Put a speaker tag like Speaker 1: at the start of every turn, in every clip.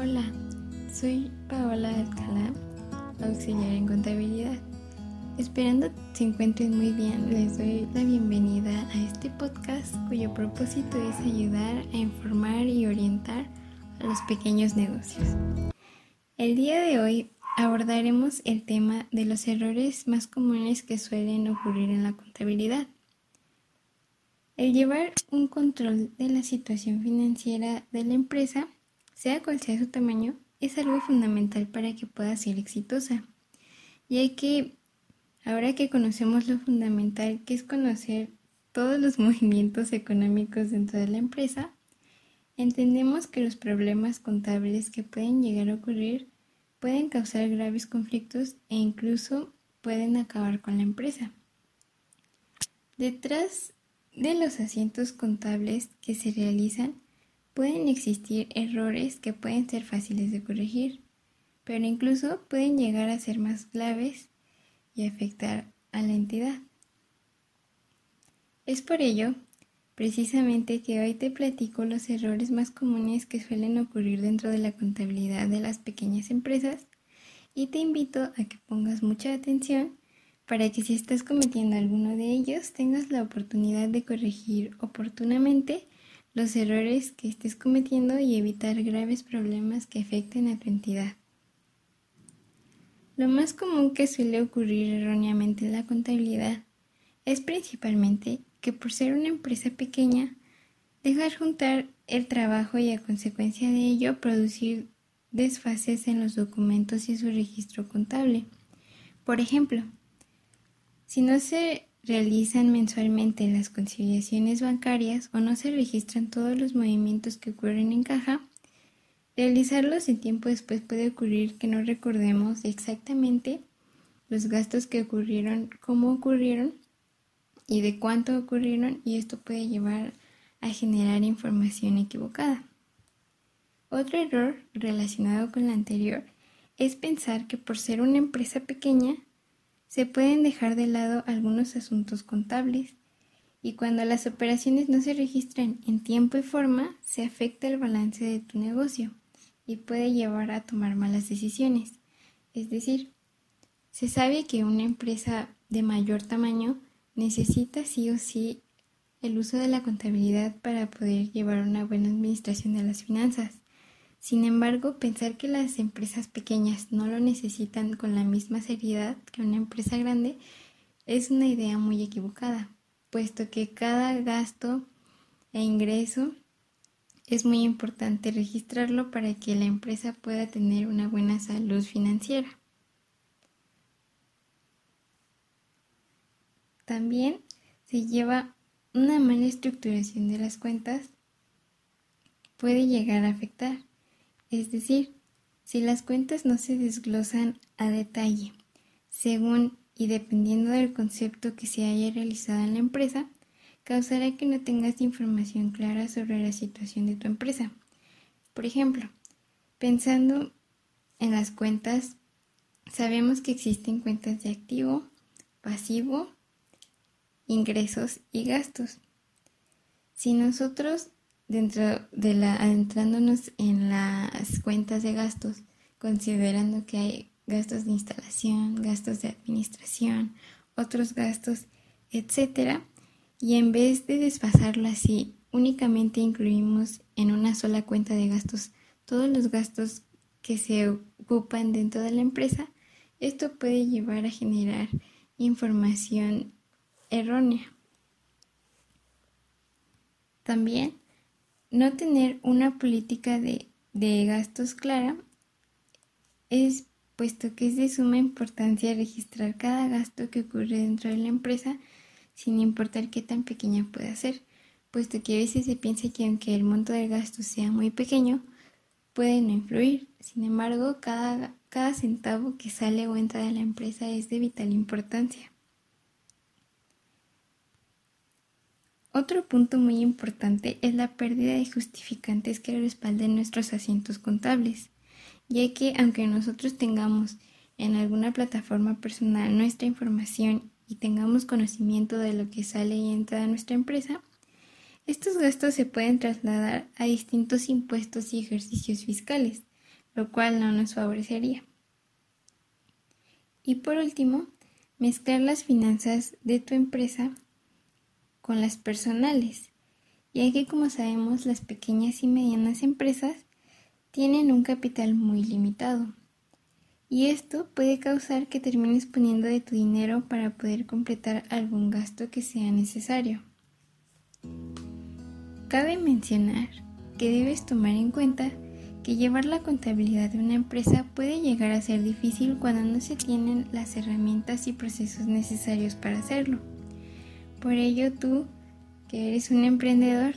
Speaker 1: Hola, soy Paola Alcalá, auxiliar en contabilidad. Esperando se encuentren muy bien, les doy la bienvenida a este podcast cuyo propósito es ayudar a informar y orientar a los pequeños negocios. El día de hoy abordaremos el tema de los errores más comunes que suelen ocurrir en la contabilidad. El llevar un control de la situación financiera de la empresa, sea cual sea su tamaño, es algo fundamental para que pueda ser exitosa, ya que ahora que conocemos lo fundamental que es conocer todos los movimientos económicos dentro de la empresa, entendemos que los problemas contables que pueden llegar a ocurrir pueden causar graves conflictos e incluso pueden acabar con la empresa. Detrás de los asientos contables que se realizan, pueden existir errores que pueden ser fáciles de corregir, pero incluso pueden llegar a ser más graves y afectar a la entidad. Es por ello, precisamente, que hoy te platico los errores más comunes que suelen ocurrir dentro de la contabilidad de las pequeñas empresas y te invito a que pongas mucha atención para que si estás cometiendo alguno de ellos tengas la oportunidad de corregir oportunamente los errores que estés cometiendo y evitar graves problemas que afecten a tu entidad. Lo más común que suele ocurrir erróneamente en la contabilidad es principalmente que por ser una empresa pequeña, dejar juntar el trabajo y a consecuencia de ello producir desfases en los documentos y su registro contable. Por ejemplo, si no se realizan mensualmente las conciliaciones bancarias o no se registran todos los movimientos que ocurren en caja, realizarlos en tiempo después puede ocurrir que no recordemos exactamente los gastos que ocurrieron, cómo ocurrieron y de cuánto ocurrieron y esto puede llevar a generar información equivocada. Otro error relacionado con la anterior es pensar que por ser una empresa pequeña se pueden dejar de lado algunos asuntos contables y cuando las operaciones no se registran en tiempo y forma, se afecta el balance de tu negocio y puede llevar a tomar malas decisiones. Es decir, se sabe que una empresa de mayor tamaño necesita sí o sí el uso de la contabilidad para poder llevar una buena administración de las finanzas. Sin embargo, pensar que las empresas pequeñas no lo necesitan con la misma seriedad que una empresa grande es una idea muy equivocada, puesto que cada gasto e ingreso es muy importante registrarlo para que la empresa pueda tener una buena salud financiera. También se lleva una mala estructuración de las cuentas puede llegar a afectar es decir, si las cuentas no se desglosan a detalle, según y dependiendo del concepto que se haya realizado en la empresa, causará que no tengas información clara sobre la situación de tu empresa. Por ejemplo, pensando en las cuentas, sabemos que existen cuentas de activo, pasivo, ingresos y gastos. Si nosotros dentro de la adentrándonos en las cuentas de gastos, considerando que hay gastos de instalación, gastos de administración, otros gastos, etcétera, y en vez de desfasarlo así, únicamente incluimos en una sola cuenta de gastos todos los gastos que se ocupan dentro de la empresa, esto puede llevar a generar información errónea. También no tener una política de, gastos clara es puesto que es de suma importancia registrar cada gasto que ocurre dentro de la empresa sin importar qué tan pequeña pueda ser, puesto que a veces se piensa que aunque el monto del gasto sea muy pequeño, puede no influir. Sin embargo, cada, cada centavo que sale o entra de la empresa es de vital importancia. Otro punto muy importante es la pérdida de justificantes que respalden nuestros asientos contables, ya que aunque nosotros tengamos en alguna plataforma personal nuestra información y tengamos conocimiento de lo que sale y entra de nuestra empresa, estos gastos se pueden trasladar a distintos impuestos y ejercicios fiscales, lo cual no nos favorecería. Y por último, mezclar las finanzas de tu empresa con las personales, ya que como sabemos las pequeñas y medianas empresas tienen un capital muy limitado. Y esto puede causar que termines poniendo de tu dinero para poder completar algún gasto que sea necesario. Cabe mencionar que debes tomar en cuenta que llevar la contabilidad de una empresa puede llegar a ser difícil cuando no se tienen las herramientas y procesos necesarios para hacerlo. Por ello tú, que eres un emprendedor,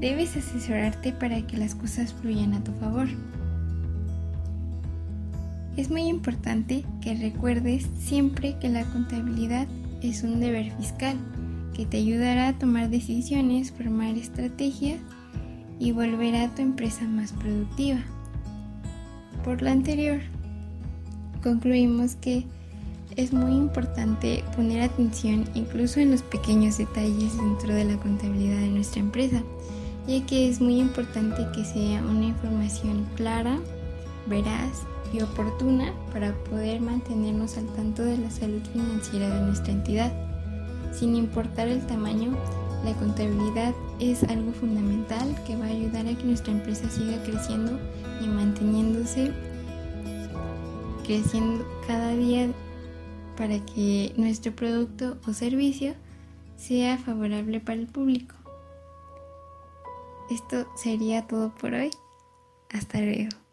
Speaker 1: debes asesorarte para que las cosas fluyan a tu favor. Es muy importante que recuerdes siempre que la contabilidad es un deber fiscal que te ayudará a tomar decisiones, formar estrategias y volver a tu empresa más productiva. Por lo anterior, concluimos que es muy importante poner atención incluso en los pequeños detalles dentro de la contabilidad de nuestra empresa, ya que es muy importante que sea una información clara, veraz y oportuna para poder mantenernos al tanto de la salud financiera de nuestra entidad. Sin importar el tamaño, la contabilidad es algo fundamental que va a ayudar a que nuestra empresa siga creciendo y manteniéndose creciendo cada día para que nuestro producto o servicio sea favorable para el público. Esto sería todo por hoy. Hasta luego.